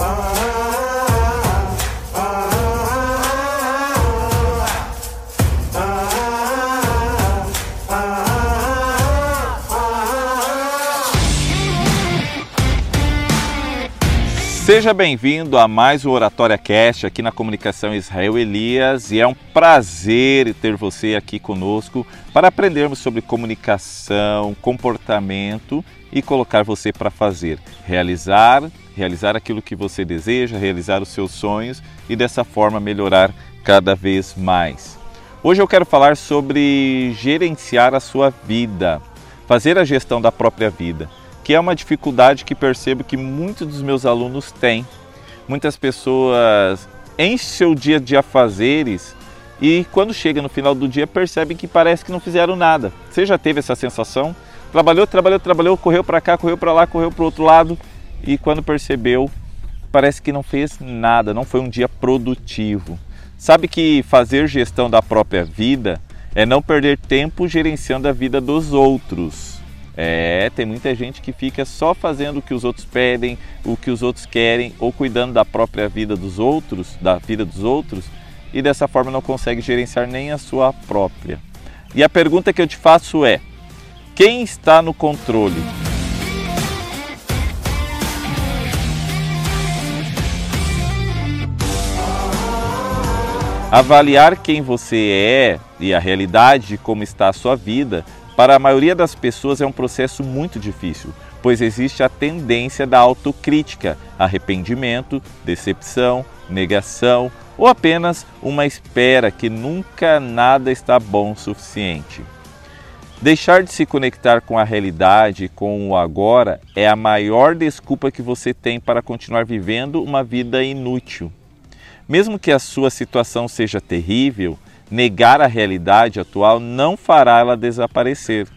Bye. Seja bem-vindo a mais um Oratória Cast aqui na Comunicação Israel Elias e é um prazer ter você aqui conosco para aprendermos sobre comunicação, comportamento e colocar você para fazer, realizar, realizar aquilo que você deseja, realizar os seus sonhos e dessa forma melhorar cada vez mais. Hoje eu quero falar sobre gerenciar a sua vida, fazer a gestão da própria vida que é uma dificuldade que percebo que muitos dos meus alunos têm. Muitas pessoas enchem o dia de afazeres e quando chega no final do dia percebem que parece que não fizeram nada. Você já teve essa sensação? Trabalhou, trabalhou, trabalhou, correu para cá, correu para lá, correu para o outro lado e quando percebeu, parece que não fez nada, não foi um dia produtivo. Sabe que fazer gestão da própria vida é não perder tempo gerenciando a vida dos outros. É, tem muita gente que fica só fazendo o que os outros pedem, o que os outros querem, ou cuidando da própria vida dos outros, da vida dos outros, e dessa forma não consegue gerenciar nem a sua própria. E a pergunta que eu te faço é: quem está no controle? Avaliar quem você é e a realidade de como está a sua vida para a maioria das pessoas é um processo muito difícil, pois existe a tendência da autocrítica, arrependimento, decepção, negação ou apenas uma espera que nunca nada está bom o suficiente. Deixar de se conectar com a realidade, com o agora, é a maior desculpa que você tem para continuar vivendo uma vida inútil. Mesmo que a sua situação seja terrível, negar a realidade atual não fará ela desaparecer.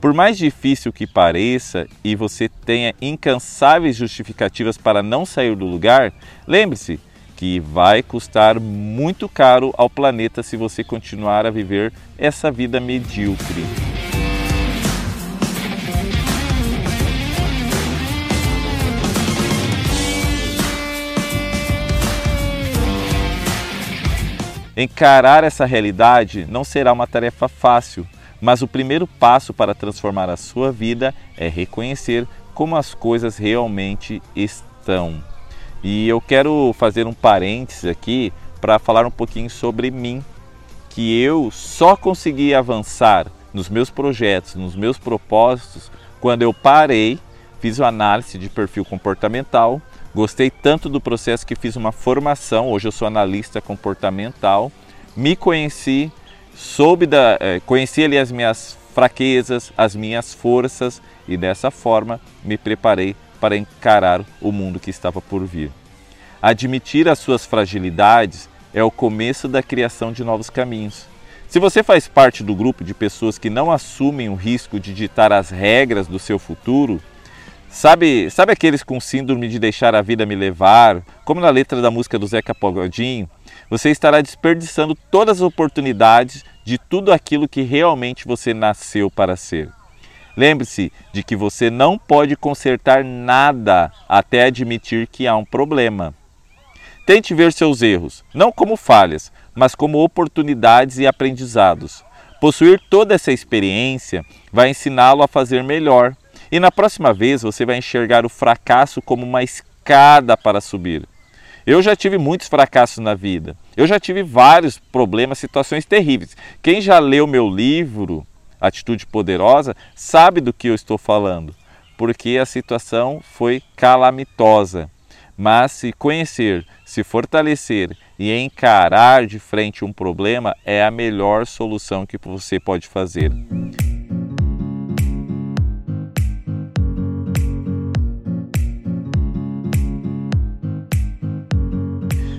Por mais difícil que pareça e você tenha incansáveis justificativas para não sair do lugar, lembre-se que vai custar muito caro ao planeta se você continuar a viver essa vida medíocre. Encarar essa realidade não será uma tarefa fácil, mas o primeiro passo para transformar a sua vida é reconhecer como as coisas realmente estão. E eu quero fazer um parênteses aqui para falar um pouquinho sobre mim, que eu só consegui avançar nos meus projetos, nos meus propósitos, quando eu parei, fiz uma análise de perfil comportamental Gostei tanto do processo que fiz uma formação, hoje eu sou analista comportamental, me conheci, soube da, eh, conheci ali as minhas fraquezas, as minhas forças e dessa forma me preparei para encarar o mundo que estava por vir. Admitir as suas fragilidades é o começo da criação de novos caminhos. Se você faz parte do grupo de pessoas que não assumem o risco de ditar as regras do seu futuro, Sabe, sabe aqueles com síndrome de deixar a vida me levar, como na letra da música do Zeca Pogodinho? Você estará desperdiçando todas as oportunidades de tudo aquilo que realmente você nasceu para ser. Lembre-se de que você não pode consertar nada até admitir que há um problema. Tente ver seus erros, não como falhas, mas como oportunidades e aprendizados. Possuir toda essa experiência vai ensiná-lo a fazer melhor e na próxima vez você vai enxergar o fracasso como uma escada para subir. Eu já tive muitos fracassos na vida. Eu já tive vários problemas, situações terríveis. Quem já leu meu livro, Atitude Poderosa, sabe do que eu estou falando, porque a situação foi calamitosa. Mas se conhecer, se fortalecer e encarar de frente um problema é a melhor solução que você pode fazer.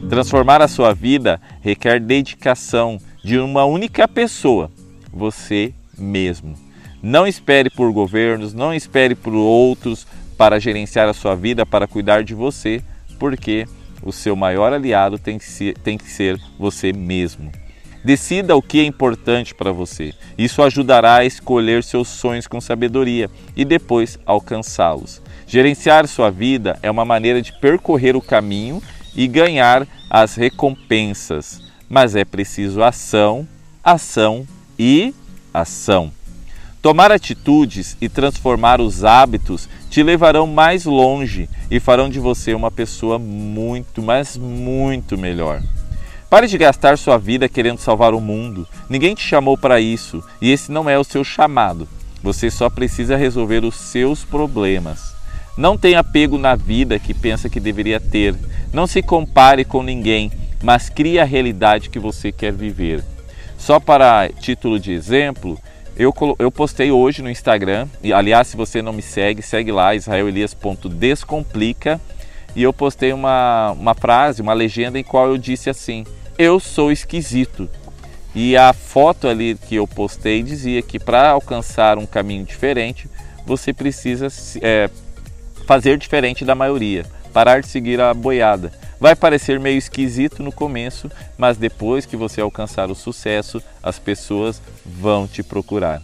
Transformar a sua vida requer dedicação de uma única pessoa, você mesmo. Não espere por governos, não espere por outros para gerenciar a sua vida, para cuidar de você, porque o seu maior aliado tem que ser, tem que ser você mesmo. Decida o que é importante para você. Isso ajudará a escolher seus sonhos com sabedoria e depois alcançá-los. Gerenciar sua vida é uma maneira de percorrer o caminho e ganhar as recompensas, mas é preciso ação, ação e ação. Tomar atitudes e transformar os hábitos te levarão mais longe e farão de você uma pessoa muito, mas muito melhor. Pare de gastar sua vida querendo salvar o mundo. Ninguém te chamou para isso e esse não é o seu chamado. Você só precisa resolver os seus problemas. Não tenha apego na vida que pensa que deveria ter. Não se compare com ninguém, mas crie a realidade que você quer viver. Só para título de exemplo, eu, eu postei hoje no Instagram, e aliás, se você não me segue, segue lá, israelelias.descomplica, e eu postei uma, uma frase, uma legenda em qual eu disse assim: eu sou esquisito. E a foto ali que eu postei dizia que para alcançar um caminho diferente, você precisa é, fazer diferente da maioria, parar de seguir a boiada. Vai parecer meio esquisito no começo, mas depois que você alcançar o sucesso, as pessoas vão te procurar.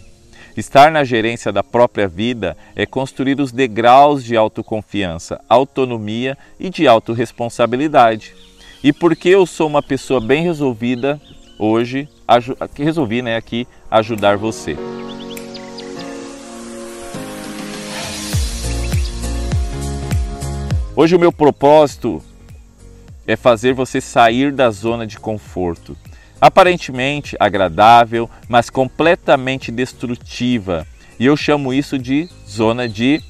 Estar na gerência da própria vida é construir os degraus de autoconfiança, autonomia e de autorresponsabilidade. E porque eu sou uma pessoa bem resolvida, hoje resolvi né, aqui ajudar você. Hoje o meu propósito é fazer você sair da zona de conforto, aparentemente agradável, mas completamente destrutiva. E eu chamo isso de zona de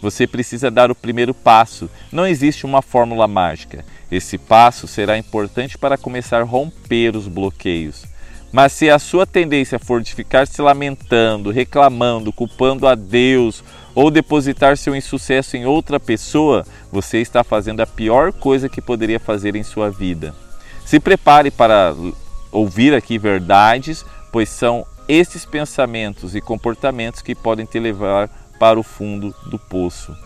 você precisa dar o primeiro passo. Não existe uma fórmula mágica. Esse passo será importante para começar a romper os bloqueios. Mas se a sua tendência for de ficar se lamentando, reclamando, culpando a Deus ou depositar seu insucesso em outra pessoa, você está fazendo a pior coisa que poderia fazer em sua vida. Se prepare para ouvir aqui verdades, pois são esses pensamentos e comportamentos que podem te levar para o fundo do poço.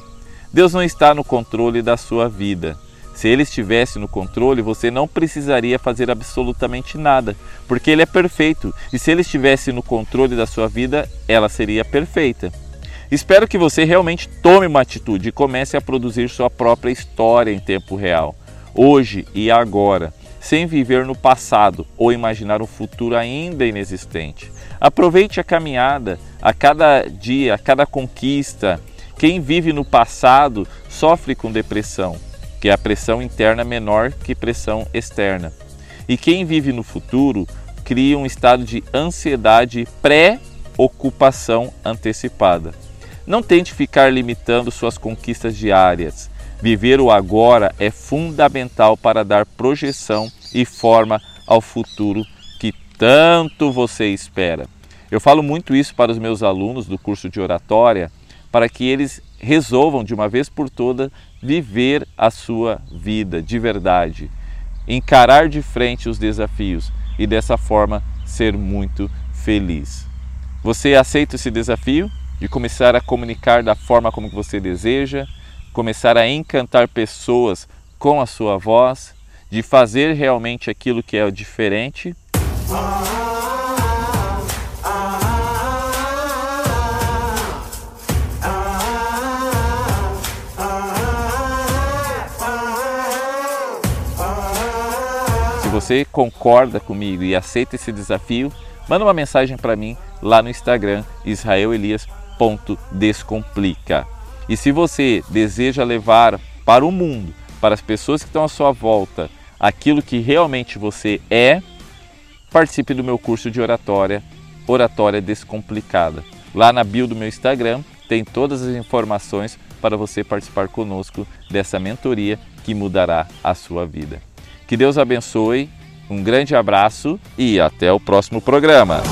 Deus não está no controle da sua vida. Se ele estivesse no controle, você não precisaria fazer absolutamente nada, porque ele é perfeito. E se ele estivesse no controle da sua vida, ela seria perfeita. Espero que você realmente tome uma atitude e comece a produzir sua própria história em tempo real, hoje e agora, sem viver no passado ou imaginar um futuro ainda inexistente. Aproveite a caminhada, a cada dia, a cada conquista. Quem vive no passado sofre com depressão que a pressão interna é menor que pressão externa. E quem vive no futuro cria um estado de ansiedade pré-ocupação antecipada. Não tente ficar limitando suas conquistas diárias. Viver o agora é fundamental para dar projeção e forma ao futuro que tanto você espera. Eu falo muito isso para os meus alunos do curso de oratória, para que eles resolvam de uma vez por todas viver a sua vida de verdade, encarar de frente os desafios e dessa forma ser muito feliz. Você aceita esse desafio de começar a comunicar da forma como você deseja, começar a encantar pessoas com a sua voz, de fazer realmente aquilo que é diferente? você concorda comigo e aceita esse desafio, manda uma mensagem para mim lá no Instagram israelelias.descomplica. E se você deseja levar para o mundo, para as pessoas que estão à sua volta, aquilo que realmente você é, participe do meu curso de oratória, Oratória Descomplicada. Lá na bio do meu Instagram tem todas as informações para você participar conosco dessa mentoria que mudará a sua vida. Que Deus abençoe, um grande abraço e até o próximo programa.